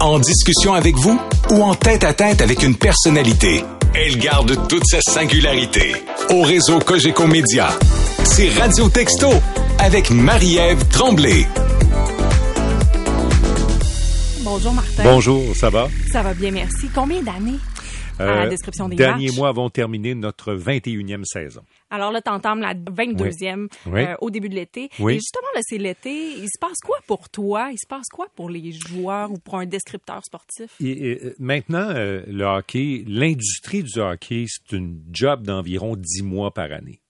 En discussion avec vous ou en tête à tête avec une personnalité, elle garde toute sa singularité. Au réseau Cogeco Média, c'est Radio Texto avec Marie-Ève Tremblay. Bonjour Martin. Bonjour, ça va? Ça va bien, merci. Combien d'années à la description des derniers matchs? mois avons terminé notre 21e saison. Alors là, t'entames la 22e Oui. euh, au début de l'été. Oui. Et justement, là, c'est l'été. Il se passe quoi pour toi? Il se passe quoi pour les joueurs ou pour un descripteur sportif? Et, et, euh, maintenant, euh, le hockey, l'industrie du hockey, c'est une job d'environ 10 mois par année.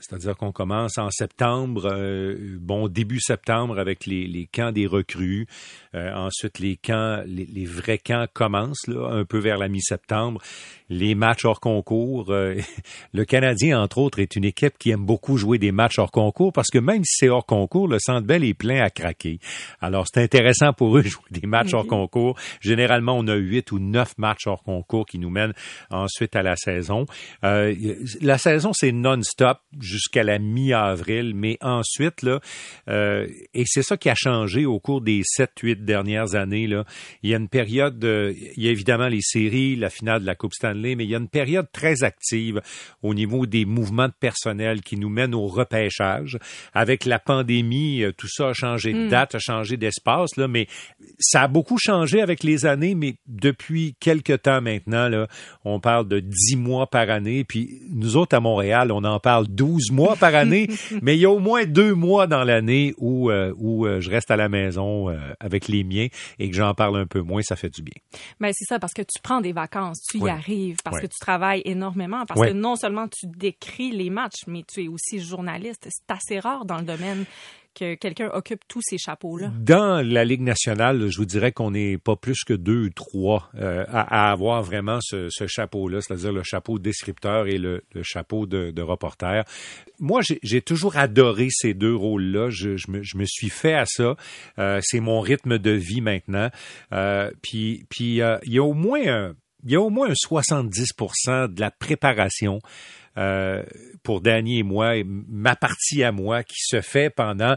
C'est-à-dire qu'on commence en septembre, euh, bon début septembre avec les, les camps des recrues. Euh, ensuite, les camps, les, les vrais camps commencent là, un peu vers la mi-septembre. Les matchs hors concours. euh, le Canadien, entre autres, est une équipe qui aime beaucoup jouer des matchs hors concours parce que même si c'est hors concours, le Centre Bell est plein à craquer. Alors, c'est intéressant pour eux de jouer des matchs hors concours. Généralement, on a huit ou neuf matchs hors concours qui nous mènent ensuite à la saison. Euh, la saison, c'est non-stop jusqu'à la mi-avril, mais ensuite, là, euh, et c'est ça qui a changé au cours des sept, huit dernières années, là. Il y a une période, de- il y a évidemment les séries, la finale de la Coupe Stanley, mais il y a une période très active au niveau des mouvements de personnel qui nous mènent au repêchage. Avec la pandémie, euh, tout ça a changé de date, a changé d'espace, là, mais ça a beaucoup changé avec les années, mais depuis quelque temps maintenant, là, on parle de 10 mois par année, puis nous autres à Montréal, on en parle 12 mois par année, mais il y a au moins deux mois dans l'année où, euh, où euh, je reste à la maison euh, avec les miens et que j'en parle un peu moins, ça fait du bien. Ben, c'est ça, parce que tu prends des vacances, tu y arrives, parce que tu travailles énormément, parce que non seulement tu décris les matchs, mais tu es aussi journaliste. C'est assez rare dans le domaine que quelqu'un occupe tous ces chapeaux-là. Dans la Ligue nationale, je vous dirais qu'on n'est pas plus que deux ou trois euh, à, avoir vraiment ce, chapeau-là, c'est-à-dire le chapeau descripteur et le, chapeau de, reporter. Moi, j'ai- toujours adoré ces deux rôles-là. Je, me, suis fait à ça. Euh, C'est mon rythme de vie maintenant. Euh, puis, puis il y a au moins un, il y a au moins un 70% de la préparation euh, pour Danny et moi, et ma partie à moi, qui se fait pendant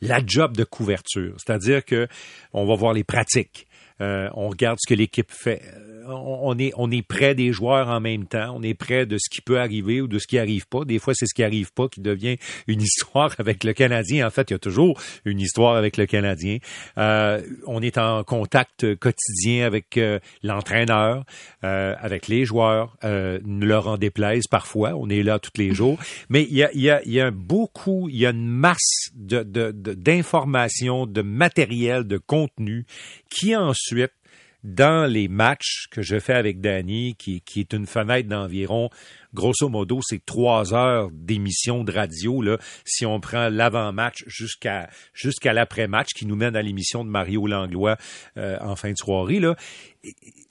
la job de couverture. C'est-à-dire que on va voir les pratiques. Euh, on regarde ce que l'équipe fait. Euh, On, est, on est près des joueurs en même temps. On est près de ce qui peut arriver ou de ce qui arrive pas. Des fois, c'est ce qui arrive pas qui devient une histoire avec le Canadien. En fait, il y a toujours une histoire avec le Canadien. Euh, on est en contact quotidien avec euh, l'entraîneur, avec les joueurs, ne leur en déplaise parfois. On est là tous les jours. Mais il y a, il y a, il y a beaucoup, il y a une masse de, de, de- d'informations, de matériel, de contenu qui ensuite dans les matchs que je fais avec Danny, qui, qui est une fenêtre d'environ, grosso modo, c'est trois heures d'émission de radio, là, si on prend l'avant-match jusqu'à jusqu'à l'après-match, qui nous mène à l'émission de Mario Langlois euh, en fin de soirée, là.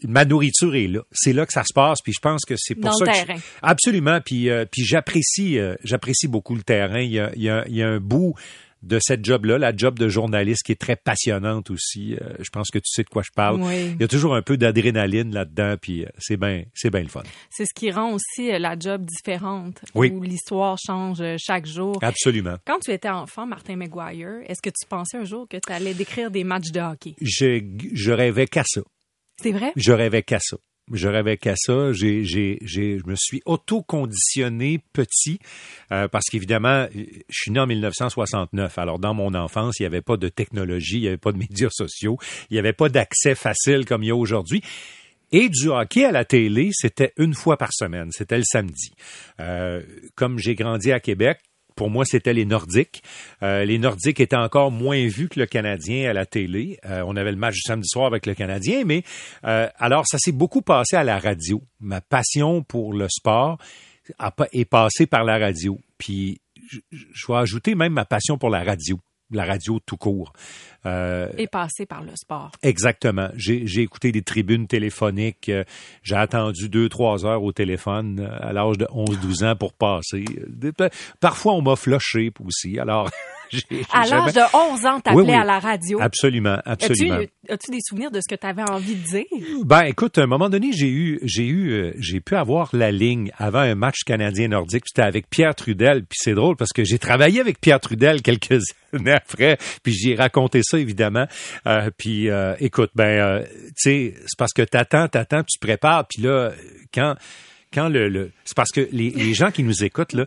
Ma nourriture est là. C'est là que ça se passe, puis je pense que c'est pour Dans ça le que je- terrain. Absolument, puis euh, puis j'apprécie euh, j'apprécie beaucoup le terrain. Il y a, il y a, il y a un bout de cette job-là, la job de journaliste qui est très passionnante aussi. Euh, je pense que tu sais de quoi je parle. Oui. Il y a toujours un peu d'adrénaline là-dedans, puis euh, c'est bien c'est bien le fun. C'est ce qui rend aussi euh, la job différente, Oui. où l'histoire change chaque jour. Absolument. Quand tu étais enfant, Martin McGuire, est-ce que tu pensais un jour que tu allais décrire des matchs de hockey? Je, je rêvais qu'à ça. C'est vrai? Je rêvais qu'à ça. Je rêvais qu'à ça. J'ai, j'ai, j'ai, je me suis auto-conditionné petit euh, parce qu'évidemment, je suis né en 1969. Alors, dans mon enfance, il n'y avait pas de technologie, il n'y avait pas de médias sociaux, il n'y avait pas d'accès facile comme il y a aujourd'hui. Et du hockey à la télé, c'était une fois par semaine. C'était le samedi. Euh, comme j'ai grandi à Québec, pour moi, c'était les Nordiques. Euh, les Nordiques étaient encore moins vus que le Canadien à la télé. Euh, on avait le match du samedi soir avec le Canadien, mais euh, alors ça s'est beaucoup passé à la radio. Ma passion pour le sport est passée par la radio. Puis je vais ajouter même ma passion pour la radio, la radio tout court. Euh, Et passé par le sport. Exactement. J'ai j'ai écouté des tribunes téléphoniques. euh, J'ai attendu deux, trois heures au téléphone euh, à l'âge de 11-12 ans pour passer. Euh, Parfois, on m'a floché aussi. Alors, à l'âge de 11 ans, t'appelais Oui, oui. à la radio. Absolument, absolument. as-tu des souvenirs de ce que tu avais envie de dire? Ben, écoute, à un moment donné, j'ai eu, j'ai eu, euh, j'ai pu avoir la ligne avant un match canadien nordique. puis C'était avec Pierre Trudel. Puis c'est drôle parce que j'ai travaillé avec Pierre Trudel quelques années après. Puis j'ai raconté ça évidemment. Euh, puis euh, écoute, ben, euh, tu sais, c'est parce que t'attends, t'attends, tu te prépares. Puis là, quand, quand le, le c'est parce que les, les gens qui nous écoutent là.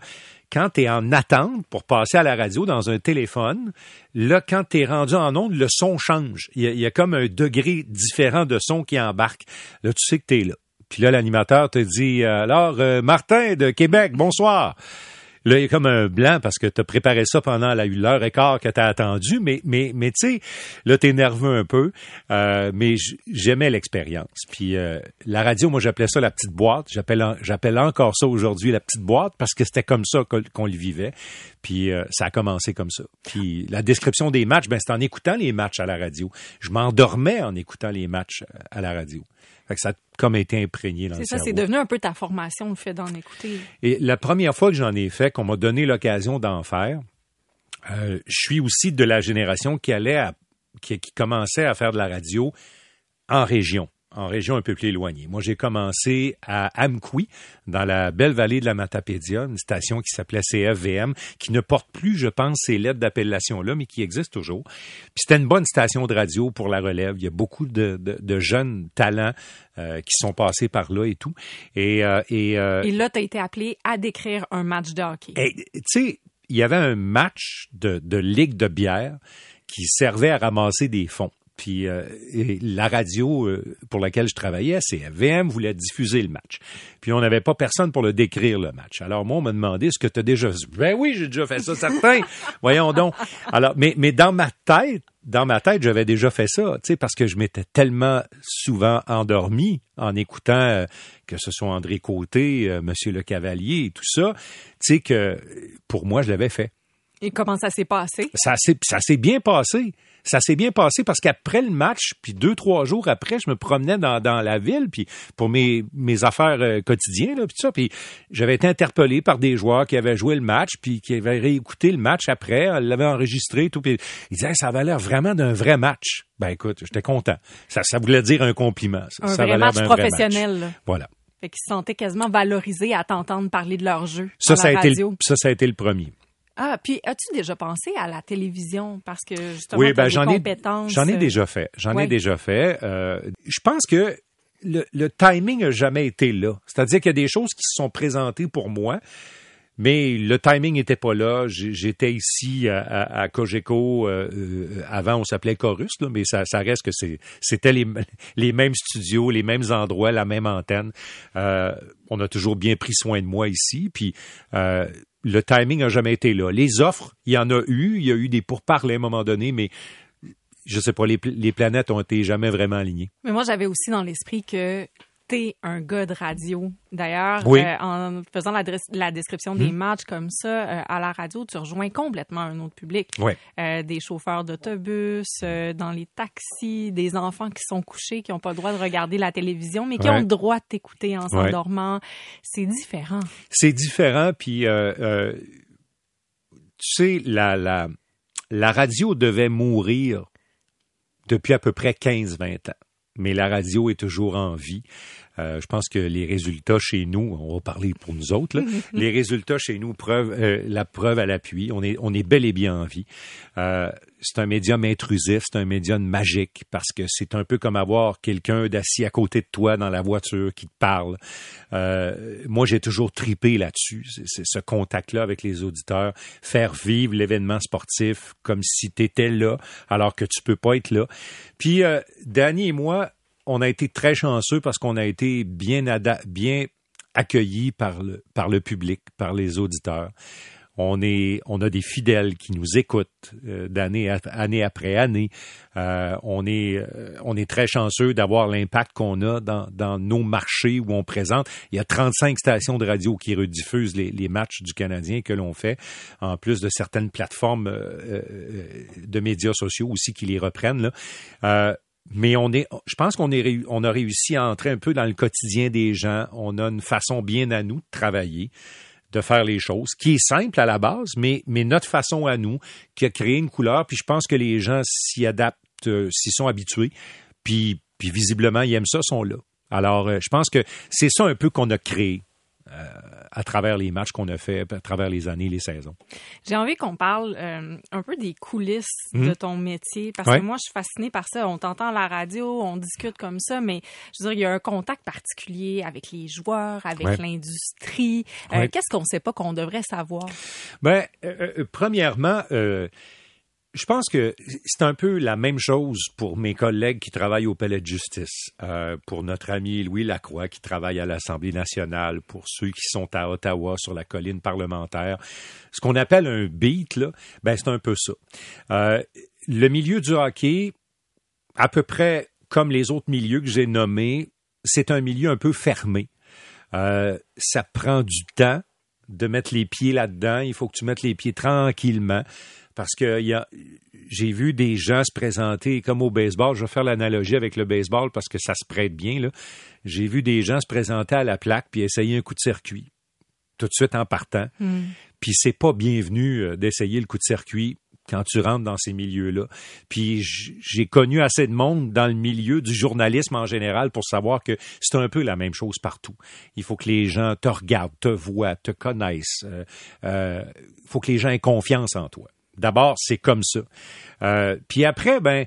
Quand tu es en attente pour passer à la radio dans un téléphone, là, quand tu es rendu en onde, le son change. Il y, a, comme un degré différent de son qui embarque. Là, tu sais que tu es là. Puis là, l'animateur te dit euh, Alors, euh, Martin de Québec, bonsoir. Là, il y comme un blanc parce que tu as préparé ça pendant la l'heure et quart que tu attendu, mais, mais, mais tu sais, là, tu es nerveux un peu, euh, mais j'aimais l'expérience. Puis euh, la radio, moi, j'appelais ça la petite boîte. J'appelle J'appelle encore ça aujourd'hui la petite boîte parce que c'était comme ça qu'on le vivait. Puis euh, ça a commencé comme ça. Puis la description des matchs, ben, c'est en écoutant les matchs à la radio. Je m'endormais en écoutant les matchs à la radio. Fait que ça a comme été imprégné dans C'est le ça, c'est devenu un peu ta formation, le fait d'en écouter. Et la première fois que j'en ai fait, qu'on m'a donné l'occasion d'en faire, euh, je suis aussi de la génération qui allait à- qui, qui commençait à faire de la radio en région, en région un peu plus éloignée. Moi, j'ai commencé à Amqui, dans la belle vallée de la Matapédia, une station qui s'appelait CFVM, qui ne porte plus, je pense, ces lettres d'appellation-là, mais qui existe toujours. Puis c'était une bonne station de radio pour la relève. Il y a beaucoup de, de- de jeunes talents euh, qui sont passés par là et tout. Et, euh, et, euh, Et là, tu as été appelé à décrire un match de hockey. et, tu sais, il y avait un match de, de ligue de bière qui servait à ramasser des fonds. Puis euh, et la radio euh, pour laquelle je travaillais, CFVM, voulait diffuser le match. Puis on n'avait pas personne pour le décrire le match. Alors moi, on m'a demandé ce que tu as déjà fait. Ben oui, j'ai déjà fait ça, certain. Voyons donc. Alors, mais, mais dans ma tête, dans ma tête, j'avais déjà fait ça, tu sais, parce que je m'étais tellement souvent endormi en écoutant euh, que ce soit André Côté, euh, Monsieur Le Cavalier et tout ça, tu sais que pour moi, je l'avais fait. Et comment ça s'est passé? Ça s'est, ça s'est bien passé. Ça s'est bien passé parce qu'après le match, puis deux, trois jours après, je me promenais dans, dans la ville, puis pour mes, mes affaires euh, quotidiennes, là, puis tout ça, puis j'avais été interpellé par des joueurs qui avaient joué le match, puis qui avaient réécouté le match après, on l'avait enregistré, tout, puis ils disaient, ça avait l'air vraiment d'un vrai match. Ben écoute, j'étais content. Ça, ça voulait dire un compliment. Ça, Un Ça vrai match vrai professionnel. là. Voilà. Fait qu'ils se sentaient quasiment valorisés à t'entendre parler de leur jeu Ça, à ça a, la été radio. le, ça, ça a été le premier. Ah, puis as-tu déjà pensé à la télévision? Parce que justement, Oui, ben j'en ai, compétences. j'en ai euh, déjà fait. J'en ai déjà fait. Euh, je pense que le, le timing a jamais été là. C'est-à-dire qu'il y a des choses qui se sont présentées pour moi, mais le timing n'était pas là. J'étais ici à, à, à Cogeco. euh, avant, on s'appelait Chorus, là, mais ça, ça reste que c'était les, les mêmes studios, les mêmes endroits, la même antenne. Euh, on a toujours bien pris soin de moi ici. Puis euh, le timing n'a jamais été là. Les offres, il y en a eu. Il y a eu des pourparlers à un moment donné, mais je sais pas, les, les planètes ont été jamais vraiment alignées. Mais moi, j'avais aussi dans l'esprit que t'es un gars de radio. D'ailleurs, Oui. euh, en faisant la, description des matchs comme ça euh, à la radio, tu rejoins complètement un autre public. Euh, des chauffeurs d'autobus, dans les taxis, des enfants qui sont couchés, qui n'ont pas le droit de regarder la télévision, mais qui Ouais. ont le droit de t'écouter en Ouais. s'endormant. C'est différent. C'est différent, puis tu sais, la, la, la radio devait mourir depuis à peu près 15-20 ans. Mais la radio est toujours en vie. Euh, je pense que les résultats chez nous, on va parler pour nous autres, là, les résultats chez nous preuve euh, la preuve à l'appui. On est, on est bel et bien en vie. Euh, c'est un médium intrusif, c'est un médium magique parce que c'est un peu comme avoir quelqu'un d'assis à côté de toi dans la voiture qui te parle. Euh, moi, j'ai toujours tripé là-dessus, c'est, ce contact-là avec les auditeurs, faire vivre l'événement sportif comme si tu étais là alors que tu peux pas être là. Puis, euh, Danny et moi, on a été très chanceux parce qu'on a été bien, bien accueillis par le, public, par les auditeurs. On a des fidèles qui nous écoutent euh, d'année année après année. Euh, on est, euh, on est très chanceux d'avoir l'impact qu'on a dans, nos marchés où on présente. Il y a 35 stations de radio qui rediffusent les, matchs du Canadien que l'on fait, en plus de certaines plateformes de médias sociaux aussi qui les reprennent. Mais on est, je pense qu'on a réussi à entrer un peu dans le quotidien des gens. On a une façon bien à nous de travailler de faire les choses, qui est simple à la base, mais, mais notre façon à nous, qui a créé une couleur, puis je pense que les gens s'y adaptent, euh, s'y sont habitués, puis, puis visiblement, ils aiment ça, sont là. Alors, euh, je pense que c'est ça un peu qu'on a créé. Euh, à travers les matchs qu'on a fait, à travers les années, les saisons. J'ai envie qu'on parle euh, un peu des coulisses Mhm. de ton métier, parce que moi, je suis fascinée par ça. On t'entend à la radio, on discute comme ça, mais je veux dire, il y a un contact particulier avec les joueurs, avec Ouais. l'industrie. Euh, Ouais. Qu'est-ce qu'on ne sait pas qu'on devrait savoir? Euh, premièrement, je pense que c'est un peu la même chose pour mes collègues qui travaillent au Palais de justice, euh, pour notre ami Louis Lacroix qui travaille à l'Assemblée nationale, pour ceux qui sont à Ottawa sur la colline parlementaire. Ce qu'on appelle un beat, là, ben c'est un peu ça. Euh, le milieu du hockey, à peu près comme les autres milieux que j'ai nommés, c'est un milieu un peu fermé. Euh, ça prend du temps de mettre les pieds là-dedans. Il faut que tu mettes les pieds tranquillement. Parce que il y a, j'ai vu des gens se présenter comme au baseball. Je vais faire l'analogie avec le baseball parce que ça se prête bien. Là. J'ai vu des gens se présenter à la plaque puis essayer un coup de circuit tout de suite en partant. Puis c'est pas bienvenu euh, d'essayer le coup de circuit quand tu rentres dans ces milieux-là. Puis j'ai connu assez de monde dans le milieu du journalisme en général pour savoir que c'est un peu la même chose partout. Il faut que les gens te regardent, te voient, te connaissent. Euh, euh, Il faut que les gens aient confiance en toi. D'abord, c'est comme ça. Euh, puis après, ben,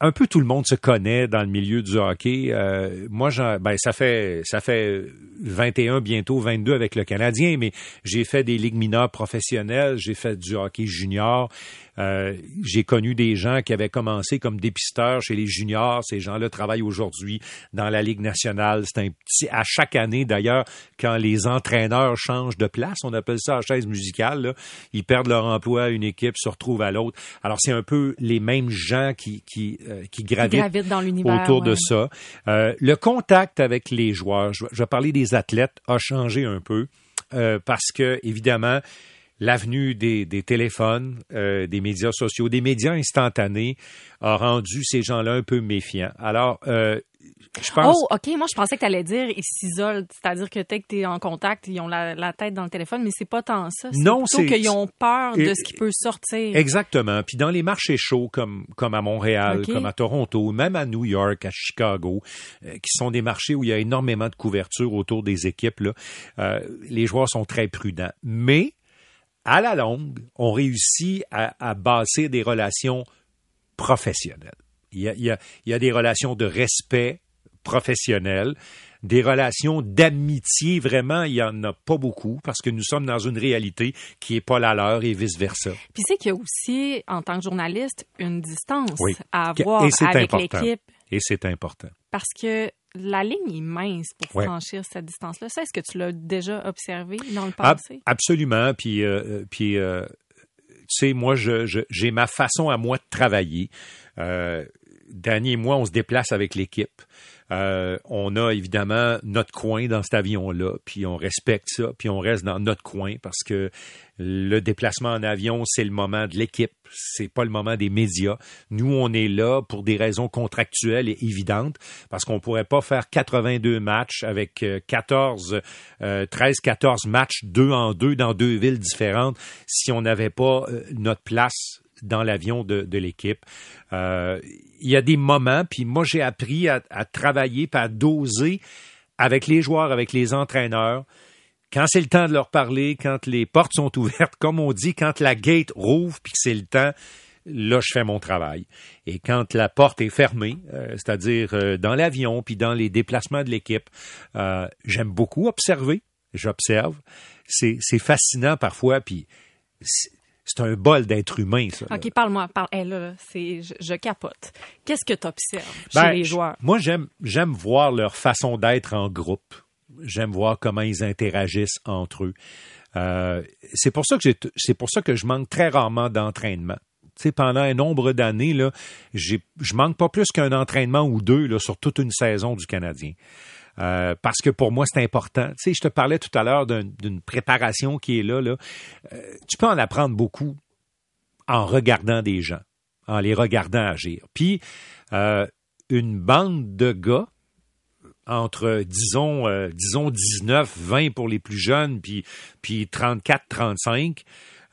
un peu tout le monde se connaît dans le milieu du hockey. Euh, moi, ben, ça fait ça fait 21, bientôt 22 avec le Canadien, mais j'ai fait des ligues mineures professionnelles, j'ai fait du hockey junior. Euh, j'ai connu des gens qui avaient commencé comme dépisteurs chez les juniors. Ces gens-là travaillent aujourd'hui dans la Ligue nationale. C'est un petit à chaque année d'ailleurs quand les entraîneurs changent de place, on appelle ça la chaise musicale. là. Ils perdent leur emploi à une équipe, se retrouvent à l'autre. Alors c'est un peu les mêmes gens qui qui euh, qui gravitent dans autour de ça. Euh, le contact avec les joueurs, je, je vais parler des athlètes, a changé un peu euh, parce que, évidemment, l'avenue des, des téléphones, euh, des médias sociaux, des médias instantanés a rendu ces gens-là un peu méfiants. Alors, euh, je pense... Oh, OK. Moi, je pensais que tu allais dire ils s'isolent. C'est-à-dire que dès que tu es en contact, ils ont la, la tête dans le téléphone, mais c'est pas tant ça. C'est Non, plutôt c'est- qu'ils ont peur de ce qui peut sortir. Exactement. Puis dans les marchés chauds comme, comme à Montréal, comme à Toronto, même à New York, à Chicago, euh, qui sont des marchés où il y a énormément de couverture autour des équipes, là, euh, les joueurs sont très prudents. Mais à la longue, on réussit à, à bâtir des relations professionnelles. Il y a, il y a- il y a des relations de respect professionnel, des relations d'amitié, vraiment, il y en a pas beaucoup parce que nous sommes dans une réalité qui est pas la leur et vice-versa. Puis c'est qu'il y a aussi, en tant que journaliste, une distance Oui. à avoir avec l'équipe. Et c'est important. Parce que la ligne est mince pour Ouais. franchir cette distance-là. Ça, est-ce que tu l'as déjà observé dans le passé? absolument. Puis, euh, euh, puis euh, tu sais, moi, je, je- j'ai ma façon à moi de travailler. Euh, Danny et moi, on se déplace avec l'équipe. Euh, on a évidemment notre coin dans cet avion-là, puis on respecte ça, puis on reste dans notre coin parce que le déplacement en avion, c'est le moment de l'équipe, c'est pas le moment des médias. Nous, on est là pour des raisons contractuelles et évidentes parce qu'on pourrait pas faire 82 matchs avec euh, 14, euh, 13, 14 matchs deux en deux dans deux villes différentes si on n'avait pas euh, notre place dans l'avion de, l'équipe. Euh, il y a des moments, puis moi j'ai appris à, travailler, puis à doser avec les joueurs, avec les entraîneurs. Quand c'est le temps de leur parler, quand les portes sont ouvertes, comme on dit, quand la gate rouvre, puis que c'est le temps, là, je fais mon travail. Et quand la porte est fermée, euh, c'est-à-dire euh, dans l'avion, puis dans les déplacements de l'équipe, j'aime beaucoup observer. J'observe. C'est c'est fascinant parfois, puis c'est un bol d'être humain, ça. OK, parle-moi. Parle. Là, c'est, je, je capote. Qu'est-ce que tu observes chez Ben, les joueurs? Moi, j'aime j'aime voir leur façon d'être en groupe. J'aime voir comment ils interagissent entre eux. Euh, c'est pour ça que j'ai c'est pour ça que je manque très rarement d'entraînement. Pendant un nombre d'années, là, j'ai, je manque pas plus qu'un entraînement ou deux là, sur toute une saison du Canadien. Euh, parce que pour moi, c'est important. Tu sais, je te parlais tout à l'heure d'un- d'une préparation qui est là. là. Euh, tu peux en apprendre beaucoup en regardant des gens, en les regardant agir. Puis, euh, une bande de gars entre disons disons 19, 20 pour les plus jeunes, puis puis 34, 35.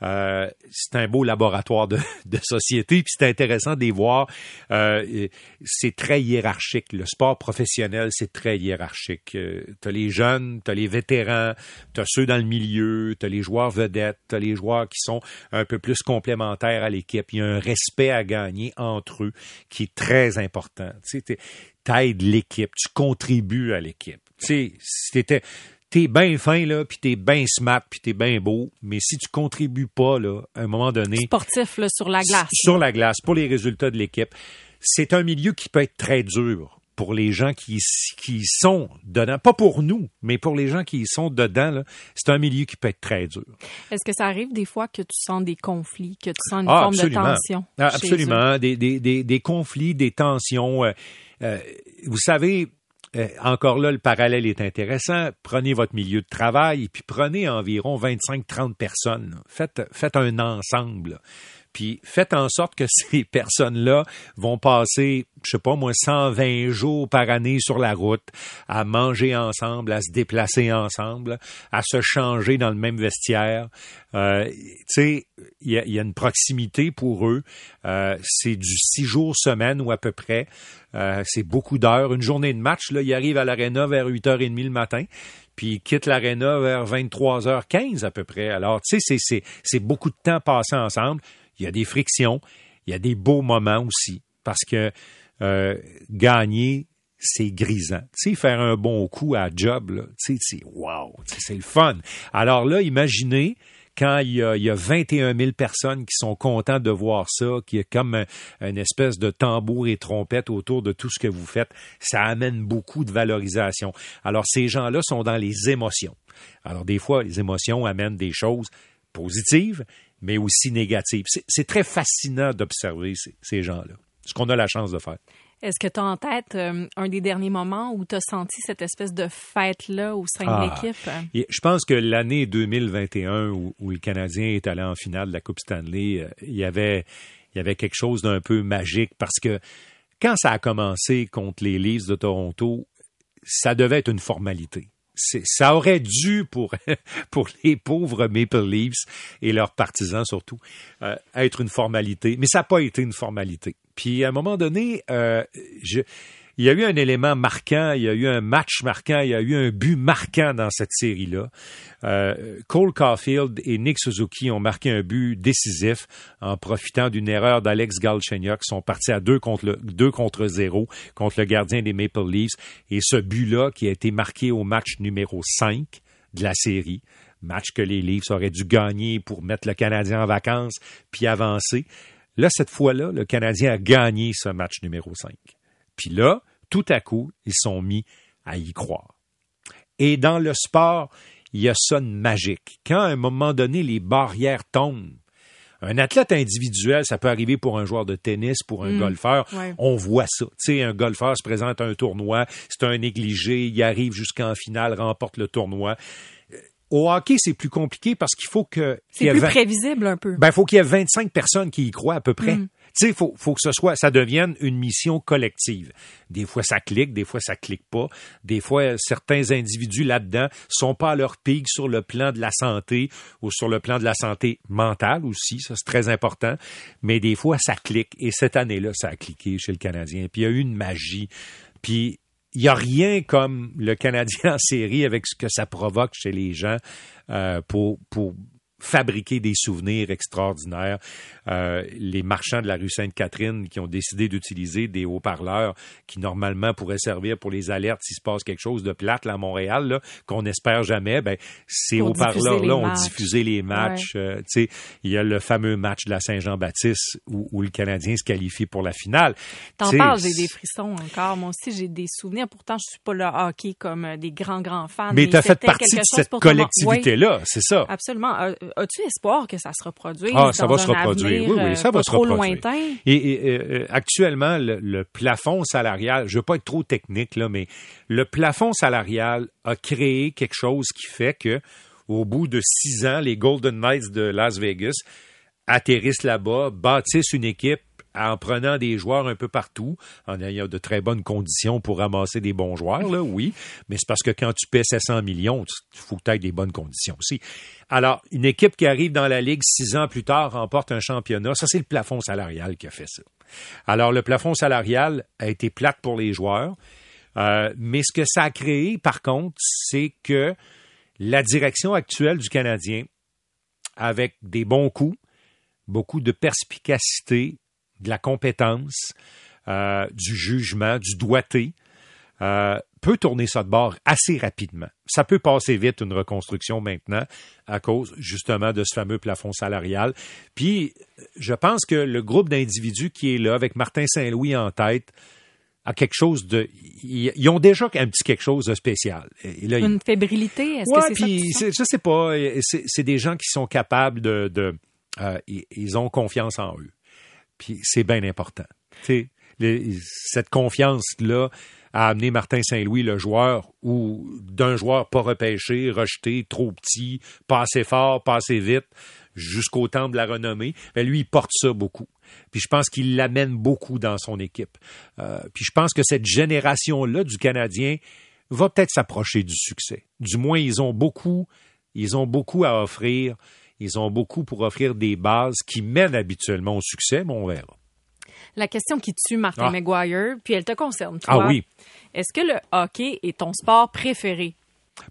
Euh, c'est un beau laboratoire de, de société, puis c'est intéressant de les voir. Euh, c'est très hiérarchique. Le sport professionnel, c'est très hiérarchique. Euh, tu as les jeunes, tu as les vétérans, tu as ceux dans le milieu, tu as les joueurs vedettes, tu as les joueurs qui sont un peu plus complémentaires à l'équipe. Il y a un respect à gagner entre eux qui est très important. Tu sais, t'aides l'équipe, tu contribues à l'équipe. T'étais t'es bien fin, là, puis t'es bien smart, puis t'es bien beau, mais si tu contribues pas, là, à un moment donné... Sportif, là, sur la glace. Sur la glace, pour les résultats de l'équipe, c'est un milieu qui peut être très dur pour les gens qui, qui sont dedans. Pas pour nous, mais pour les gens qui sont dedans, c'est un milieu qui peut être très dur. Est-ce que ça arrive des fois que tu sens des conflits, que tu sens une ah, forme de tension? Ah, absolument. Des, des, des, des, conflits, des tensions. Euh, euh, vous savez, encore là, le parallèle est intéressant. Prenez votre milieu de travail puis prenez environ 25-30 personnes. Faites, faites un ensemble. Puis faites en sorte que ces personnes-là vont passer, je sais pas moi, 120 jours par année sur la route, à manger ensemble, à se déplacer ensemble, à se changer dans le même vestiaire. Euh, tu sais, il y a, une proximité pour eux. Euh, c'est du six jours semaine ou à peu près. Euh, c'est beaucoup d'heures. Une journée de match, là, il arrive à l'aréna vers 8h30 le matin puis quitte l'aréna vers 23h15 à peu près. Alors, tu sais, c'est beaucoup de temps passé ensemble il y a des frictions, il y a des beaux moments aussi, parce que euh, gagner, c'est grisant. Tu sais, faire un bon coup à job, c'est wow, c'est le fun. Alors là, imaginez quand il y, a, il y, a, 21 000 personnes qui sont contentes de voir ça, qui est comme une espèce de tambour et trompette autour de tout ce que vous faites, ça amène beaucoup de valorisation. Alors ces gens-là sont dans les émotions. Alors des fois, les émotions amènent des choses positives, mais aussi négative. C'est très fascinant d'observer ces, gens-là, ce qu'on a la chance de faire. Est-ce que tu as en tête euh, un des derniers moments où tu as senti cette espèce de fête-là au sein de ah. l'équipe? Je pense que l'année 2021 où, le Canadien est allé en finale de la Coupe Stanley, euh, il, y avait, il y avait quelque chose d'un peu magique parce que quand ça a commencé contre les Leafs de Toronto, ça devait être une formalité ça aurait dû pour pour les pauvres Maple Leafs et leurs partisans surtout euh, être une formalité, mais ça n'a pas été une formalité. Puis à un moment donné, euh, je il y a eu un élément marquant, il y a eu un match marquant, il y a eu un but marquant dans cette série-là. Euh, Cole Caulfield et Nick Suzuki ont marqué un but décisif en profitant d'une erreur d'Alex Galchenyuk. Ils sont partis à deux contre, le, deux contre zéro contre le gardien des Maple Leafs. Et ce but-là, qui a été marqué au match numéro 5 de la série, match que les Leafs auraient dû gagner pour mettre le Canadien en vacances puis avancer. Là, cette fois-là, le Canadien a gagné ce match numéro 5. Puis là, tout à coup, ils sont mis à y croire. Et dans le sport, il y a ça de magique. Quand à un moment donné, les barrières tombent, un athlète individuel, ça peut arriver pour un joueur de tennis, pour un mm. golfeur. On voit ça. Tu sais, un golfeur se présente à un tournoi, c'est un négligé, il arrive jusqu'en finale, remporte le tournoi. Euh, au hockey, c'est plus compliqué parce qu'il faut que. C'est plus prévisible un peu. Ben, il faut qu'il y ait 25 personnes qui y croient à peu près. Mm. Tu sais, faut, faut que ce soit, ça devienne une mission collective. Des fois, ça clique, des fois, ça clique pas. Des fois, certains individus là-dedans sont pas à leur pic sur le plan de la santé ou sur le plan de la santé mentale aussi. Ça, c'est très important. Mais des fois, ça clique. Et cette année-là, ça a cliqué chez le Canadien. Puis il y a eu une magie. Puis il n'y a rien comme le Canadien en série avec ce que ça provoque chez les gens euh, pour, pour fabriquer des souvenirs extraordinaires. Euh, les marchands de la rue Sainte-Catherine qui ont décidé d'utiliser des haut-parleurs qui normalement pourraient servir pour les alertes s'il se passe quelque chose de plate là, à Montréal, qu'on n'espère jamais, ben, ces haut-parleurs-là ont diffusé les matchs. Euh, sais, il y a le fameux match de la Saint-Jean-Baptiste où, où, le Canadien se qualifie pour la finale. T'en parles, j'ai des frissons encore. Moi aussi, j'ai des souvenirs. Pourtant, je suis pas le hockey comme euh, des grands, grands fans. Mais, tu as fait partie de cette collectivité-là, c'est ça. Absolument. As-tu espoir que ça se reproduise? Ah, ça va se reproduire. Oui, oui, ça va se reproduire. lointain? Et, euh, actuellement, le, plafond salarial, je veux pas être trop technique, là, mais le plafond salarial a créé quelque chose qui fait que, au bout de six ans, les Golden Knights de Las Vegas atterrissent là-bas, bâtissent une équipe en prenant des joueurs un peu partout, en ayant de très bonnes conditions pour ramasser des bons joueurs, là, oui. Mais c'est parce que quand tu paies 700 millions, il faut que tu des bonnes conditions aussi. Alors, une équipe qui arrive dans la Ligue six ans plus tard remporte un championnat, ça, c'est le plafond salarial qui a fait ça. Alors, le plafond salarial a été plate pour les joueurs. Euh, mais ce que ça a créé, par contre, c'est que la direction actuelle du Canadien, avec des bons coups, beaucoup de perspicacité, de la compétence, euh, du jugement, du doigté, euh, peut tourner ça de bord assez rapidement. Ça peut passer vite une reconstruction maintenant à cause justement de ce fameux plafond salarial. Puis, je pense que le groupe d'individus qui est là, avec Martin Saint-Louis en tête, a quelque chose de. Ils ont déjà un petit quelque chose de spécial. Une fébrilité, est-ce que c'est ça? Je sais pas. C'est des gens qui sont capables de. de euh, ils ont confiance en eux. Puis c'est bien important. cette confiance-là a amené Martin Saint-Louis, le joueur, ou d'un joueur pas repêché, rejeté, trop petit, pas fort, pas vite, jusqu'au temps de la renommée. Mais ben, lui, il porte ça beaucoup. Puis je pense qu'il l'amène beaucoup dans son équipe. Euh, puis je pense que cette génération-là du Canadien va peut-être s'approcher du succès. Du moins, ils ont beaucoup, ils ont beaucoup à offrir. Ils ont beaucoup pour offrir des bases qui mènent habituellement au succès, mais on verra. La question qui tue Martin ah. McGuire, puis elle te concerne, toi. Ah oui. Est-ce que le hockey est ton sport préféré?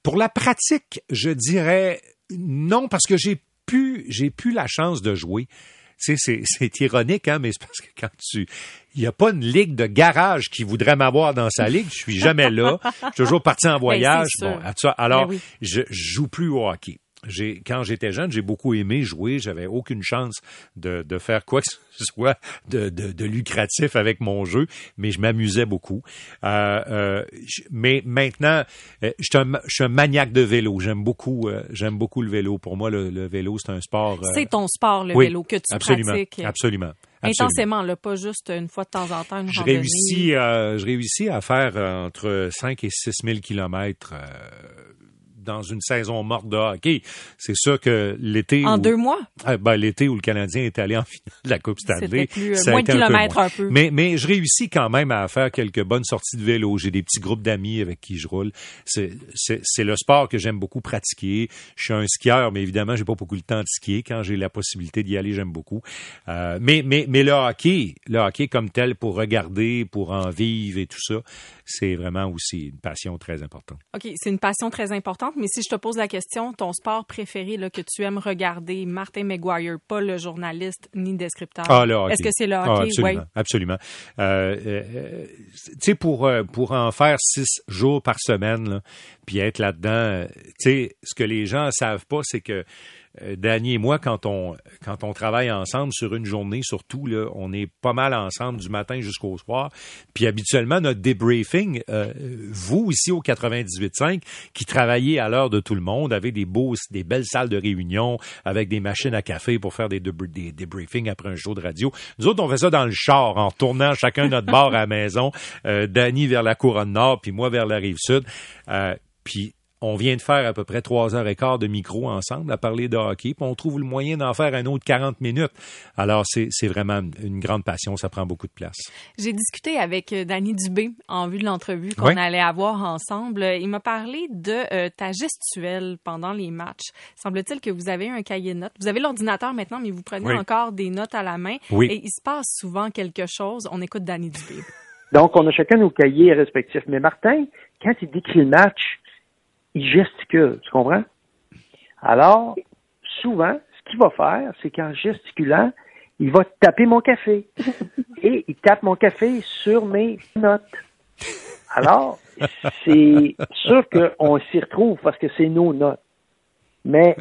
Pour la pratique, je dirais non, parce que j'ai pu, j'ai pu la chance de jouer c'est ironique, hein, mais c'est parce que quand tu, il n'y a pas une ligue de garage qui voudrait m'avoir dans sa ligue. Je suis jamais là. Je suis toujours parti en ben, voyage. bon, alors, ben je, je joue plus au hockey j'ai quand j'étais jeune, j'ai beaucoup aimé jouer. J'avais aucune chance de, de, faire quoi que ce soit de, de, de lucratif avec mon jeu, mais je m'amusais beaucoup. Euh, euh, mais maintenant, euh, je suis, un, je suis un maniaque de vélo. J'aime beaucoup, euh, j'aime beaucoup le vélo. Pour moi, le, le vélo, c'est un sport. Euh, c'est ton sport, le vélo, que tu absolument, pratiques. Absolument. Intensément, là, pas juste une fois de temps en temps. Une je réussis, je réussis à faire entre 5 et 6 000 kilomètres dans une saison morte de hockey. C'est sûr que l'été. En deux mois? Ah, ben, l'été où le Canadien est allé en finale de la Coupe Stanley. Plus, euh, moins de kilomètres un peu. Mais, mais je réussis quand même à faire quelques bonnes sorties de vélo. J'ai des petits groupes d'amis avec qui je roule. C'est, c'est, le sport que j'aime beaucoup pratiquer. Je suis un skieur, mais évidemment, j'ai pas beaucoup le temps de skier. Quand j'ai la possibilité d'y aller, j'aime beaucoup. Euh, mais, mais, mais le hockey, le hockey comme tel pour regarder, pour en vivre et tout ça, c'est vraiment aussi une passion très importante. OK, c'est une passion très importante, mais si je te pose la question, ton sport préféré là, que tu aimes regarder, Martin McGuire, pas le journaliste ni le descripteur. Ah, le hockey. Est-ce que c'est le ah, hockey? absolument. absolument. Euh, euh, tu sais, pour, euh, pour en faire six jours par semaine, puis être là-dedans, tu sais, ce que les gens savent pas, c'est que Danny et moi, quand on, quand on travaille ensemble sur une journée, surtout, là, on est pas mal ensemble du matin jusqu'au soir. Puis habituellement, notre débriefing, euh, vous ici au 98.5, qui travaillez à l'heure de tout le monde, avec des beaux, des belles salles de réunion, avec des machines à café pour faire des, des débriefings après un show de radio. Nous autres, on fait ça dans le char, en tournant chacun notre bar à la maison. Euh, Danny vers la couronne nord, puis moi vers la rive sud. Euh, puis on vient de faire à peu près trois heures et quart de micro ensemble à parler de hockey, puis on trouve le moyen d'en faire un autre 40 minutes. Alors, c'est vraiment une grande passion, ça prend beaucoup de place. J'ai discuté avec euh, Danny Dubé en vue de l'entrevue qu'on allait avoir ensemble. Il m'a parlé de euh, ta gestuelle pendant les matchs. Semble-t-il que vous avez un cahier de notes. Vous avez l'ordinateur maintenant, mais vous prenez encore des notes à la main. Oui. Et il se passe souvent quelque chose. On écoute Danny Dubé. Donc, on a chacun nos cahiers respectifs. Mais Martin, quand il décrit le match, il gesticule, tu comprends? Alors, souvent, ce qu'il va faire, c'est qu'en gesticulant, il va taper mon café. Et il tape mon café sur mes notes. Alors, c'est sûr qu'on s'y retrouve parce que c'est nos notes. Mais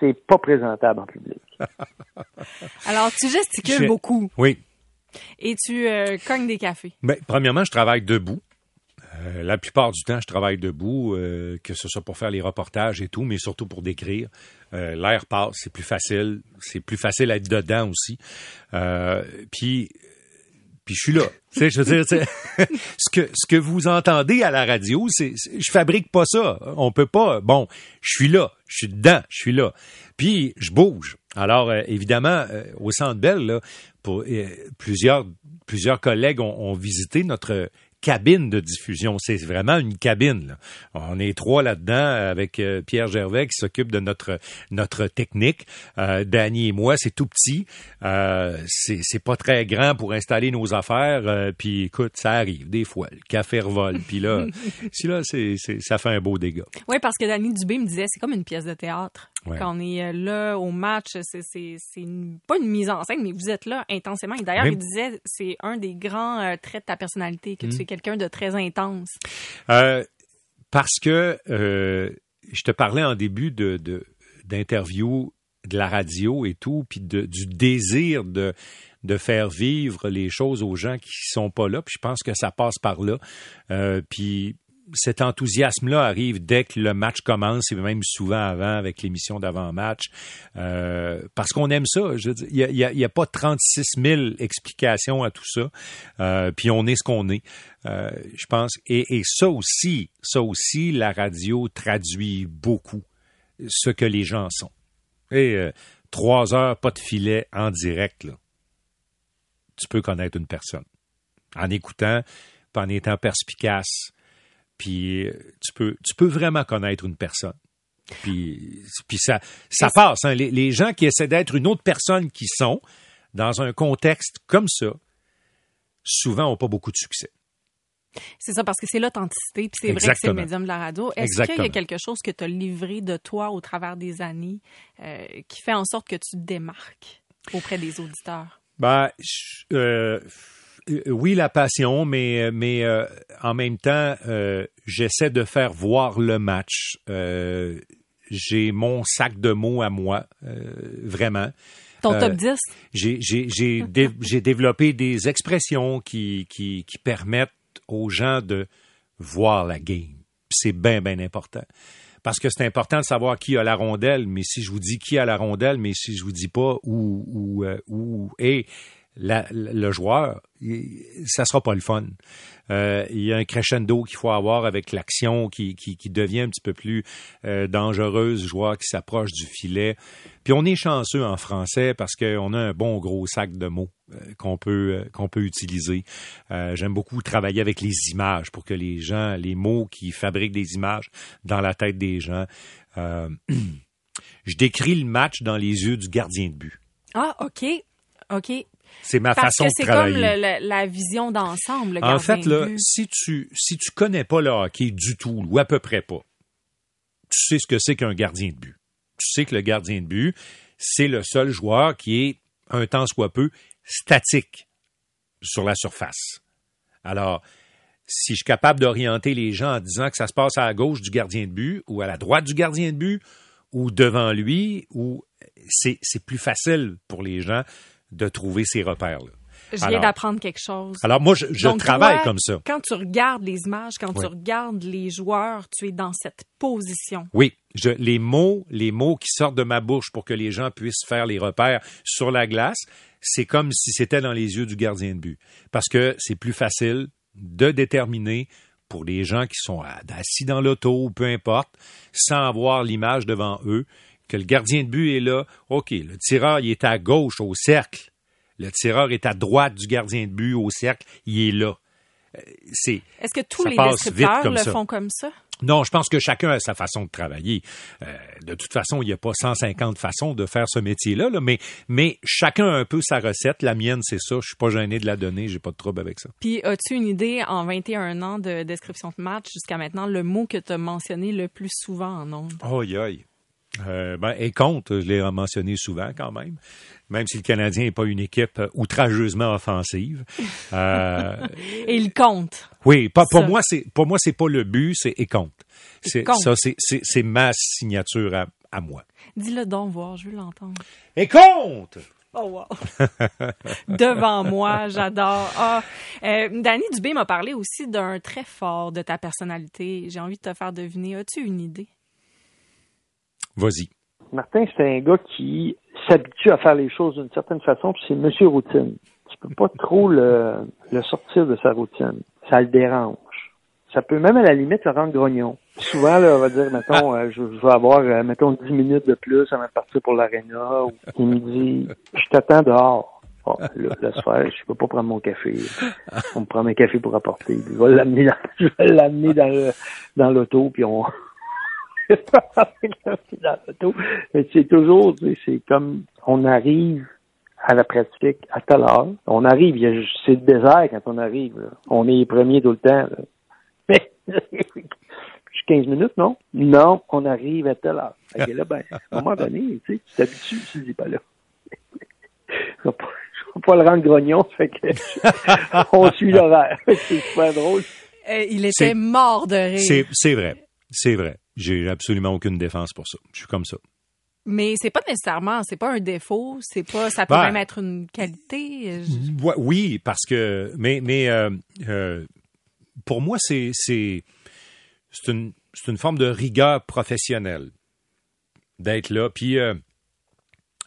c'est pas présentable en public. Alors, tu gesticules beaucoup. Oui. Et tu euh, cognes des cafés. Mais, ben, premièrement, je travaille debout. Euh, la plupart du temps, je travaille debout, euh, que ce soit pour faire les reportages et tout, mais surtout pour décrire. Euh, l'air passe, c'est plus facile. C'est plus facile à être dedans aussi. puis, puis je suis là. je veux dire, ce que ce que vous entendez à la radio, c'est, je fabrique pas ça. On peut pas. Bon, je suis là, je suis dedans, je suis là. Puis je bouge. Alors, évidemment, au Centre Bell, là, pour, plusieurs, plusieurs collègues ont, ont visité notre cabine de diffusion. C'est vraiment une cabine. On est trois là-dedans avec euh, Pierre Gervais qui s'occupe de notre notre technique. Euh, Danny et moi, c'est tout petit. Euh, c'est pas très grand pour installer nos affaires. Euh, puis écoute, ça arrive des fois. Le café revole. Puis là, si là, c'est ça fait un beau dégât. Oui, parce que Danny Dubé me disait, c'est comme une pièce de théâtre. Quand on est là au match, c'est pas une mise en scène, mais vous êtes là intensément. Et d'ailleurs, il disait, c'est un des grands traits de ta personnalité que tu mm. es quelqu'un de très intense? Euh, parce que euh, je te parlais en début de, d'interview de, la radio et tout, puis du désir de, de faire vivre les choses aux gens qui sont pas là. Puis je pense que ça passe par là. Euh, puis cet enthousiasme-là arrive dès que le match commence et même souvent avant avec l'émission d'avant-match, euh, parce qu'on aime ça. Il n'y a, pas 36 000 explications à tout ça, euh, puis on est ce qu'on est. Euh, je pense, et, ça aussi, ça aussi, la radio traduit beaucoup ce que les gens sont. Et trois heures, pas de filet en direct. Tu peux connaître une personne en écoutant, en étant perspicace puis euh, tu peux, tu peux vraiment connaître une personne. Puis, puis ça, ça passe. Hein. Les, gens qui essaient d'être une autre personne qui sont, dans un contexte comme ça, souvent n'ont pas beaucoup de succès. C'est ça, parce que c'est l'authenticité, puis c'est vrai que c'est le médium de la radio. Est-ce qu'il y a quelque chose que tu as livré de toi au travers des années euh, qui fait en sorte que tu te démarques auprès des auditeurs? Ben, euh, euh, oui, la passion, mais, euh, mais euh, en même temps, j'essaie de faire voir le match. j'ai mon sac de mots à moi, vraiment. Ton top 10? J'ai développé des expressions qui, qui, qui permettent aux gens de voir la game. C'est bien, bien important parce que c'est important de savoir qui a la rondelle, mais si je vous dis qui a la rondelle, mais si je vous dis pas où, où, où est le joueur, ça sera pas le fun. Euh, il y a un crescendo qu'il faut avoir avec l'action qui, qui, devient un petit peu plus euh, dangereuse, joueur qui s'approche du filet. Puis on est chanceux en français parce qu'on a un bon gros sac de mots euh, qu'on peut qu'on peut utiliser. J'aime beaucoup travailler avec les images pour que les gens, les mots qui fabriquent des images dans la tête des gens. je décris le match dans les yeux du gardien de but. Ah, OK. OK. C'est ma façon de travailler. C'est comme la vision d'ensemble. En fait, là, si tu si tu connais pas le hockey du tout ou à peu près pas, tu sais ce que c'est qu'un gardien de but. Tu sais que le gardien de but, c'est le seul joueur qui est un temps soit peu statique sur la surface. Alors, si je suis capable d'orienter les gens en disant que ça se passe à la gauche du gardien de but ou à la droite du gardien de but ou devant lui, ou c'est plus facile pour les gens de trouver ces repères-là. Je viens d'apprendre quelque chose. Alors moi, je, travaille comme ça. Quand tu regardes les images, quand tu regardes les joueurs, tu es dans cette position. Oui, je, les mots, les mots qui sortent de ma bouche pour que les gens puissent faire les repères sur la glace, c'est comme si c'était dans les yeux du gardien de but, parce que c'est plus facile de déterminer pour les gens qui sont assis dans l'auto ou peu importe, sans avoir l'image devant eux, que le gardien de but est là. OK, le tireur, il est à gauche au cercle. Le tireur est à droite du gardien de but au cercle. Il est là. Euh, c'est, Est-ce que tous les descripteurs le font comme ça? Non, je pense que chacun a sa façon de travailler. Euh, de toute façon, il n'y a pas 150 façons de faire ce métier-là, mais, mais chacun a un peu sa recette. La mienne, c'est ça. Je suis pas gêné de la donner. J'ai pas de trouble avec ça. Puis, as-tu une idée, en 21 ans de description de match jusqu'à maintenant, le mot que tu as mentionné le plus souvent en nombre? Oh, aïe. Euh, ben, et compte, je l'ai mentionné souvent quand même, même si le Canadien n'est pas une équipe outrageusement offensive. Euh, et il compte. Oui, pas, pour moi, c'est pour moi c'est pas le but, c'est et compte. C'est ça, c'est ma signature à, à moi. Dis-le donc voir, je veux l'entendre. Et compte. Oh wow! Devant moi, j'adore. Ah, euh, Danny Dubé m'a parlé aussi d'un trait fort de ta personnalité. J'ai envie de te faire deviner. As-tu une idée? Vas-y. Martin, c'est un gars qui s'habitue à faire les choses d'une certaine façon, puis c'est monsieur routine. Tu peux pas trop le, sortir de sa routine. Ça le dérange. ça peut même à la limite se rendre grognon. Souvent, là, on va dire, mettons, euh, je, vais avoir, euh, mettons, 10 minutes de plus avant de partir pour l'aréna, ou il me dit, je t'attends dehors. Oh, là, laisse faire, je peux pas prendre mon café. On me prend un café pour apporter. Je vais l'amener dans, je vais l'amener dans, l'auto, puis on. C'est toujours, c'est comme, on arrive à la pratique à telle heure. On arrive, c'est le désert quand on arrive. On est les premiers tout le temps. Mais, 15 minutes, non? Non, on arrive à telle heure. Fait là, ben, à un moment donné, tu sais, tu t'habitues, tu dis pas là. je ne vais pas le rendre grognon, fait que on suit l'horaire. C'est super drôle. Euh, il était mort de rire. C'est vrai. C'est vrai. J'ai absolument aucune défense pour ça. Je suis comme ça. Mais c'est pas nécessairement, c'est pas un défaut, c'est pas, ça peut ben, même être une qualité. Oui, parce que, mais, mais euh, euh, pour moi, c'est, c'est, c'est une, c'est une forme de rigueur professionnelle d'être là, puis euh,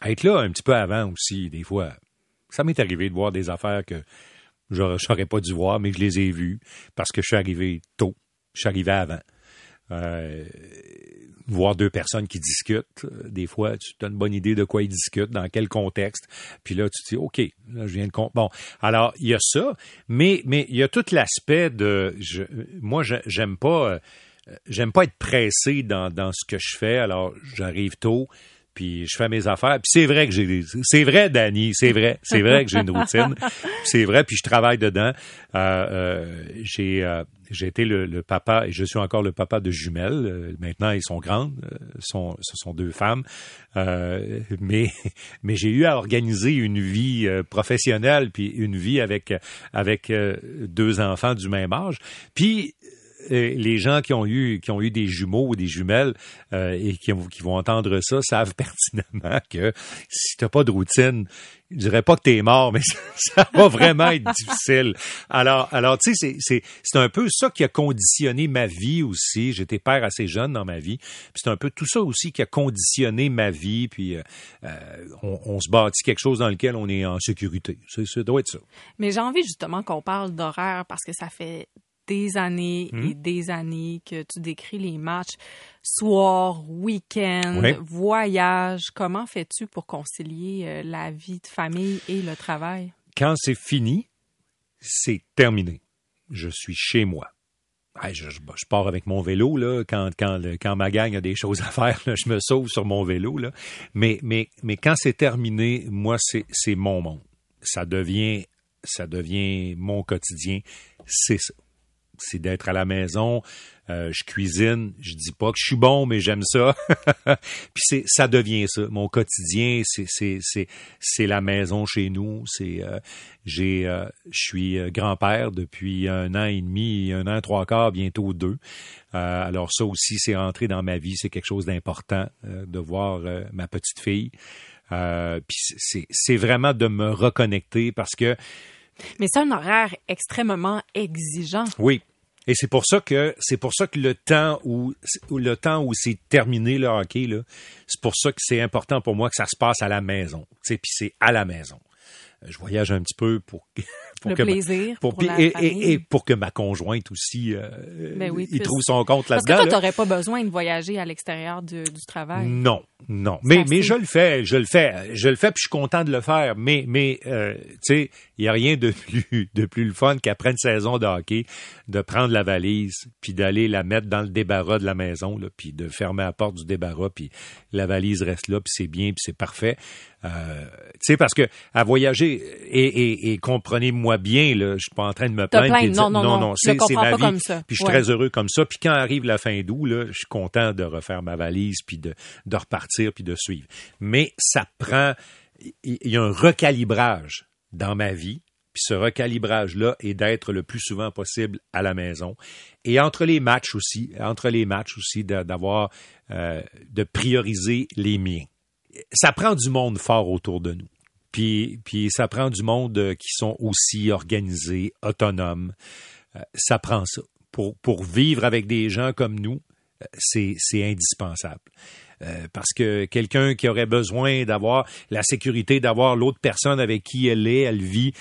être là un petit peu avant aussi, des fois. Ça m'est arrivé de voir des affaires que j'aurais pas dû voir, mais je les ai vues parce que je suis arrivé tôt, je suis arrivé avant. Euh, voir deux personnes qui discutent. Euh, des fois, tu as une bonne idée de quoi ils discutent, dans quel contexte. Puis là, tu te dis, OK, là, je viens de... Bon, alors, il y a ça, mais, mais il y a tout l'aspect de... Moi, j'aime pas... Euh, j'aime pas être pressé dans ce que je fais, alors j'arrive tôt, puis je fais mes affaires. Puis c'est vrai que j'ai c'est vrai Danny, c'est vrai, c'est vrai que j'ai une routine. c'est vrai puis je travaille dedans. Euh, euh, j'ai euh, j'ai été le, papa et je suis encore le papa de jumelles. maintenant, ils sont grandes, sont, ce sont deux femmes. mais mais j'ai eu à organiser une vie professionnelle puis une vie avec avec deux enfants du même âge. Puis les gens qui ont eu qui ont eu des jumeaux ou des jumelles euh, et qui, vont entendre ça savent pertinemment que si t'as pas de routine, je dirais pas que t'es mort, mais ça, va vraiment être difficile. Alors, alors tu sais, c'est c'est un peu ça qui a conditionné ma vie aussi. J'étais père assez jeune dans ma vie, c'est un peu tout ça aussi qui a conditionné ma vie. Puis euh, euh, on, on, se bâtit quelque chose dans lequel on est en sécurité. Ça doit être ça. Mais j'ai envie justement qu'on parle d'horaire parce que ça fait des années et hmm? des années que tu décris les matchs, soir, week-end, voyage. Comment fais-tu pour concilier euh, la vie de famille et le travail? Quand c'est fini, c'est terminé. Je suis chez moi. je, pars avec mon vélo là, quand, quand, quand ma gang a des choses à faire, je me sauve sur mon vélo. Là. Mais, mais, mais quand c'est terminé, moi, c'est mon monde. Ça devient, ça devient mon quotidien. C'est ça c'est d'être à la maison. Euh, je cuisine, je dis pas que je suis bon, mais j'aime ça. Puis c'est, ça devient ça. Mon quotidien, c'est c'est c'est c'est la maison chez nous. C'est euh, j'ai euh, je suis grand-père depuis un an et demi, un an trois quarts, bientôt deux. alors ça aussi, c'est entré dans ma vie. C'est quelque chose d'important de voir ma petite fille. puis c'est c'est vraiment de me reconnecter parce que mais c'est un horaire extrêmement exigeant. Oui, et c'est pour ça que c'est pour ça que le temps où le temps où c'est terminé le hockey là, c'est pour ça que c'est important pour moi que ça se passe à la maison. Puis c'est à la maison. Je voyage un petit peu pour pour le plaisir, pour, et, pour que ma conjointe aussi, euh, ben il trouve son compte là-dedans. Parce que toi, tu n'aurais pas besoin de voyager à l'extérieur du, travail. Non, non. Mais, mais je le fais, je le fais, je le fais, puis je suis content de le faire. Mais, mais euh, tu sais, il n'y a rien de plus, de plus le fun qu'après une saison de hockey, de prendre la valise, puis d'aller la mettre dans le débarras de la maison, là, puis de fermer la porte du débarras, puis la valise reste là, puis c'est bien, puis c'est parfait. Euh, tu sais, parce que à voyager, et, et, et comprenez-moi bien, là, je suis pas en train de me plaindre. non, non, non, non, c'est ma vie. Puis je suis très heureux comme ça. Puis quand arrive la fin d'août, là, je suis content de refaire ma valise, puis de, de repartir, puis de suivre. Mais ça prend, il y a un recalibrage dans ma vie. Puis ce recalibrage-là est d'être le plus souvent possible à la maison. Et entre les matchs aussi, entre les matchs aussi, d'avoir, euh, de prioriser les miens ça prend du monde fort autour de nous. Puis, puis ça prend du monde euh, qui sont aussi organisés, autonomes. Euh, ça prend ça. Pour, pour vivre avec des gens comme nous, euh, c'est, c'est indispensable. parce que quelqu'un qui aurait besoin d'avoir la sécurité d'avoir l'autre personne avec qui elle est, elle vit,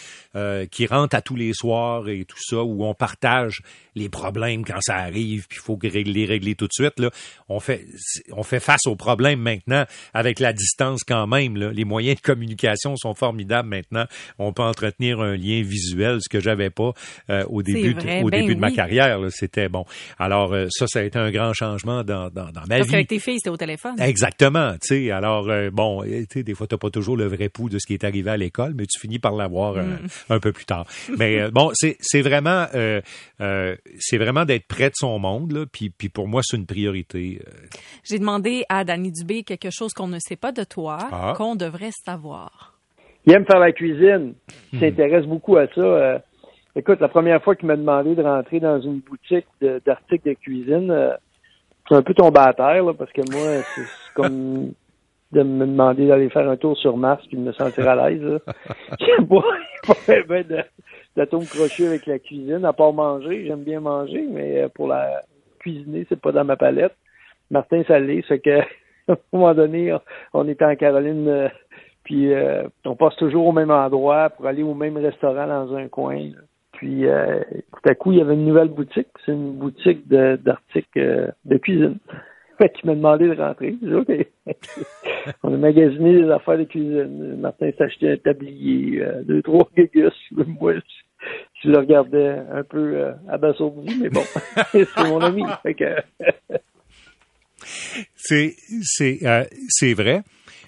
qui rentre à tous les soirs et tout ça, où on partage les problèmes quand ça arrive, puis il faut les régler tout de suite. Là. On, fait, on fait face aux problèmes maintenant avec la distance quand même. Là. Les moyens de communication sont formidables maintenant. On peut entretenir un lien visuel, ce que j'avais pas euh, au début, au ben début de ma carrière. C'était bon. Alors euh, ça, ça a été un grand changement dans, dans, dans ma Parce vie. qu'avec tes filles, c'était au téléphone. Exactement. sais Alors euh, bon, des fois, t'as pas toujours le vrai pouls de ce qui est arrivé à l'école, mais tu finis par l'avoir mm. Un peu plus tard. mais bon, c'est vraiment c'est vraiment d'être près de son monde, là, puis, puis pour moi, c'est une priorité. Euh. J'ai demandé à Danny Dubé quelque chose qu'on ne sait pas de toi, ah. qu'on devrait savoir. Il aime faire la cuisine. Il hmm. s'intéresse beaucoup à ça. Euh. écoute, la première fois qu'il m'a demandé de rentrer dans une boutique d'articles de, cuisine, euh, c'est un peu tombé à terre, là, parce que moi, c'est comme de me demander d'aller faire un tour sur Mars puis de me sentir à l'aise. J'aime pas, ben de, d'atome crochet avec la cuisine, à part manger. J'aime bien manger, mais euh, pour la cuisiner, c'est pas dans ma palette. Martin Salé, ce que à un moment donné, on était en Caroline, euh, puis euh, on passe toujours au même endroit pour aller au même restaurant dans un coin. Puis tout à coup, il y avait une nouvelle boutique. C'est une boutique d'articles de cuisine. Fait qu'il m'a demandé de rentrer. On a magasiné des affaires de cuisine. Martin acheté un tablier, euh, deux, trois gugus. Moi, je, le regardais un peu euh, abasourdi, mais bon, c'est mon ami. c'est c'est euh, c'est vrai.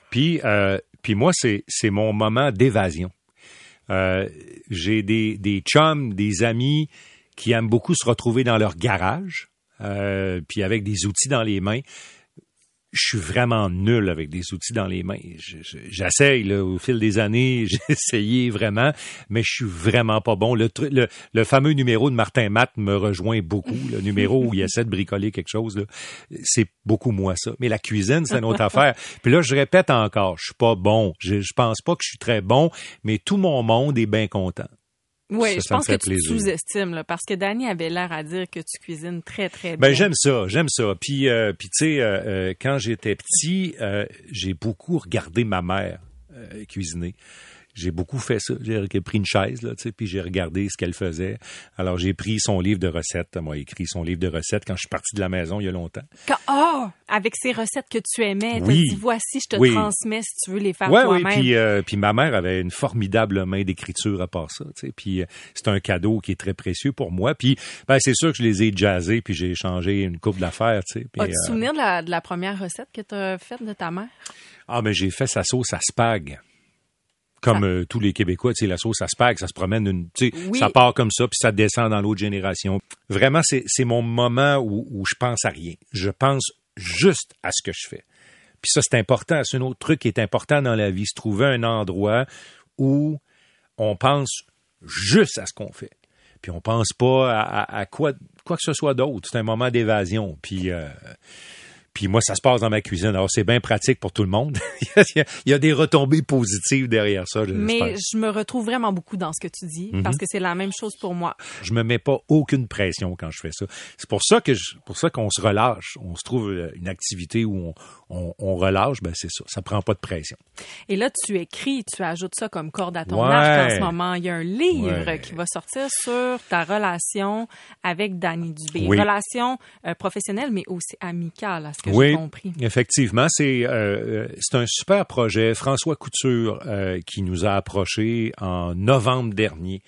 Puis euh, puis moi c'est c'est mon moment d'évasion. j'ai des des chums, des amis qui aiment beaucoup se retrouver dans leur garage euh, puis avec des outils dans les mains. Je suis vraiment nul avec des outils dans les mains. J'essaye au fil des années, j'ai essayé vraiment, mais je suis vraiment pas bon. Le, le, fameux numéro de Martin Matt me rejoint beaucoup. Le numéro où il essaie de bricoler quelque chose, c'est beaucoup moins ça. Mais la cuisine, c'est une autre affaire. Puis là, je répète encore, je suis pas bon. Je, je pense pas que je suis très bon, mais tout mon monde est bien content. Oui, je pense que tu sous-estimes, parce que Danny avait l'air à dire que tu cuisines très, très ben, bien. j'aime ça, j'aime ça. Puis, euh, puis tu sais, euh, euh, quand j'étais petit, j'ai beaucoup regardé ma mère cuisiner j'ai beaucoup fait ça. J'ai pris une chaise, là, tu sais, puis j'ai regardé ce qu'elle faisait. Alors, j'ai pris son livre de recettes. Elle m'a écrit son livre de recettes quand je suis parti de la maison il y a longtemps. oh, avec ces recettes que tu aimais, oui. dit, voici, je te transmets si tu veux les faire toi-même. Oui, puis, euh, puis ma mère avait une formidable main d'écriture à part ça, tu sais. Puis euh, c'est un cadeau qui est très précieux pour moi. Puis, ben, c'est sûr que je les ai jazzés, puis j'ai changé une coupe d'affaires, tu. As-tu euh, souvenir de la, de la première recette que tu as faite de ta mère? Ah, mais j'ai fait sa sauce à spag comme euh, tous les Québécois, tu sais, la sauce à spag, ça se promène, une, tu sais, ça part comme ça, puis ça descend dans l'autre génération. Vraiment, c'est, c'est mon moment où, où je pense à rien. Je pense juste à ce que je fais. Puis ça, c'est important. C'est un autre truc qui est important dans la vie, se trouver un endroit où on pense juste à ce qu'on fait. Puis on pense pas à, à, quoi, quoi que ce soit d'autre. C'est un moment d'évasion. Puis euh, puis moi, ça se passe dans ma cuisine. Alors, c'est bien pratique pour tout le monde. il y a des retombées positives derrière ça. Mais je me retrouve vraiment beaucoup dans ce que tu dis, parce mhm. que c'est la même chose pour moi. Je me mets pas aucune pression quand je fais ça. C'est pour ça que je, pour ça qu'on se relâche. On se trouve euh, une activité où on, on, on relâche, ben c'est ça. Ça prend pas de pression. Et là, tu écris, tu ajoutes ça comme corde à ton arc en ce moment. Il y a un livre qui va sortir sur ta relation avec Danny Dubé. Relation euh, professionnelle, mais aussi amicale, à ce que j'ai compris. Effectivement, c'est euh, c'est un super projet. François Couture euh, qui nous a approchés en novembre dernier.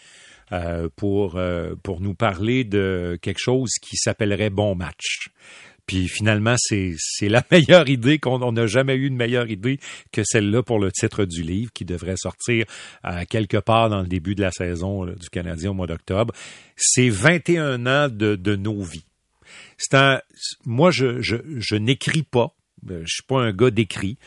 Euh, pour pour nous parler de quelque chose qui s'appellerait Bon Match. Puis finalement, c'est, c'est la meilleure idée qu'on n'a jamais eu une meilleure idée que celle-là pour le titre du livre qui devrait sortir euh, quelque part dans le début de la saison du Canadien au mois d'octobre. C'est 21 ans de, de nos vies. C'est un, moi, je, je, je n'écris pas. Euh, je suis pas un gars d'écrit.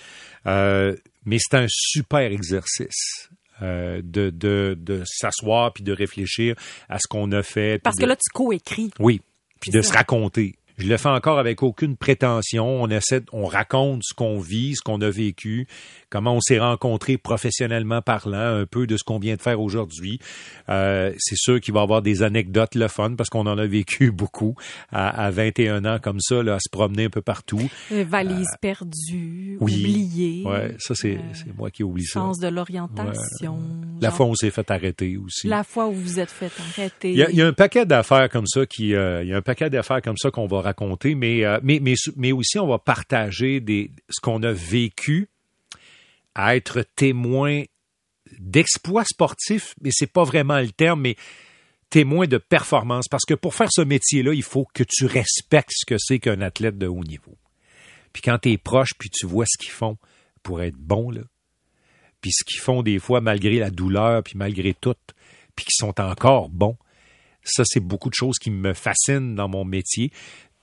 Euh, mais c'est un super exercice. Euh, de, de, de s'asseoir puis de réfléchir à ce qu'on a fait. Parce que là, tu coécris. Oui, puis de se raconter. Je le fais encore avec aucune prétention. On essaie, on raconte ce qu'on vit, ce qu'on a vécu, comment on s'est rencontrés professionnellement parlant, un peu de ce qu'on vient de faire aujourd'hui. Euh, c'est sûr qu'il va y avoir des anecdotes le fun parce qu'on en a vécu beaucoup à, à 21 ans comme ça, là, à se promener un peu partout. Euh, valise perdue, oubliée. Ouais, ça c'est moi qui oublie ça. Sens de l'orientation. La fois où on s'est fait arrêter aussi. La fois où vous êtes fait arrêter. Il y a, il y a un paquet d'affaires comme ça qui, il y a un paquet d'affaires comme ça qu'on va raconter, mais, mais mais mais aussi on va partager des ce qu'on a vécu à être témoin d'exploits sportifs, mais c'est pas vraiment le terme, mais témoin de performance. Parce que pour faire ce métier-là, il faut que tu respectes ce que c'est qu'un athlète de haut niveau. Puis quand tu es proche, puis tu vois ce qu'ils font pour être bon, là, puis ce qu'ils font des fois malgré la douleur, puis malgré tout, puis qui sont encore bons, ça, c'est beaucoup de choses qui me fascinent dans mon métier.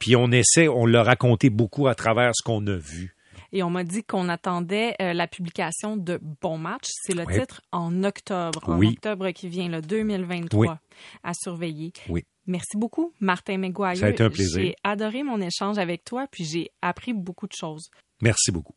Puis on essaie, on l'a raconté beaucoup à travers ce qu'on a vu. Et on m'a dit qu'on attendait euh, la publication de Bon Match. C'est le Oui. titre en octobre. En Oui. octobre qui vient, le 2023, Oui. à surveiller. Oui. Merci beaucoup, Martin McGuire. Ça a été un plaisir. J'ai adoré mon échange avec toi, puis j'ai appris beaucoup de choses. Merci beaucoup.